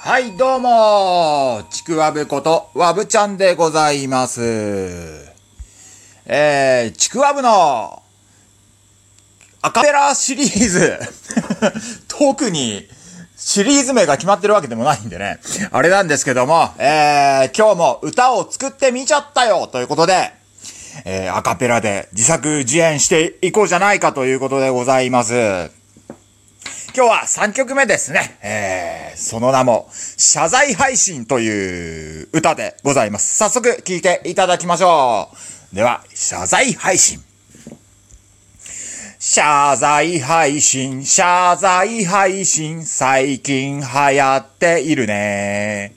はい、どうもちくわぶこと、わぶちゃんでございます。えー、ちくわぶの、アカペラシリーズ、特に、シリーズ名が決まってるわけでもないんでね、あれなんですけども、えー、今日も歌を作ってみちゃったよということで、えー、アカペラで自作自演していこうじゃないかということでございます。今日は3曲目ですね。えー、その名も、謝罪配信という歌でございます。早速聴いていただきましょう。では、謝罪配信。謝罪配信、謝罪配信、最近流行っているね。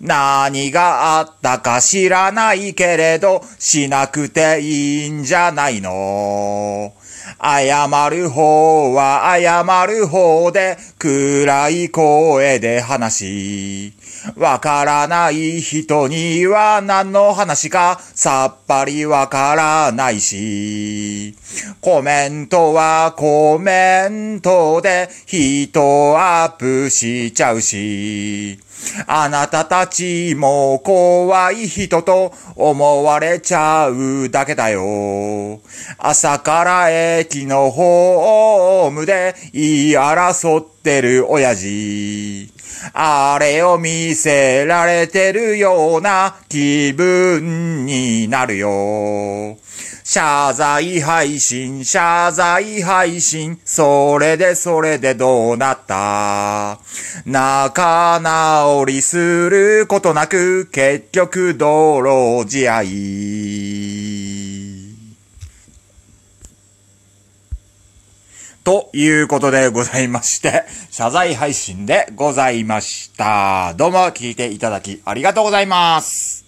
何があったか知らないけれど、しなくていいんじゃないの。謝る方は謝る方で暗い声で話し。わからない人には何の話かさっぱりわからないし。コメントはコメントでヒートアップしちゃうし。あなたたちも怖い人と思われちゃうだけだよ。朝から駅のホームで言い争ってる親父。あれを見せられてるような気分になるよ。謝罪配信、謝罪配信、それでそれでどうなった？仲直りすることなく、結局道路試合。ということでございまして、謝罪配信でございました。どうも聞いていただきありがとうございます。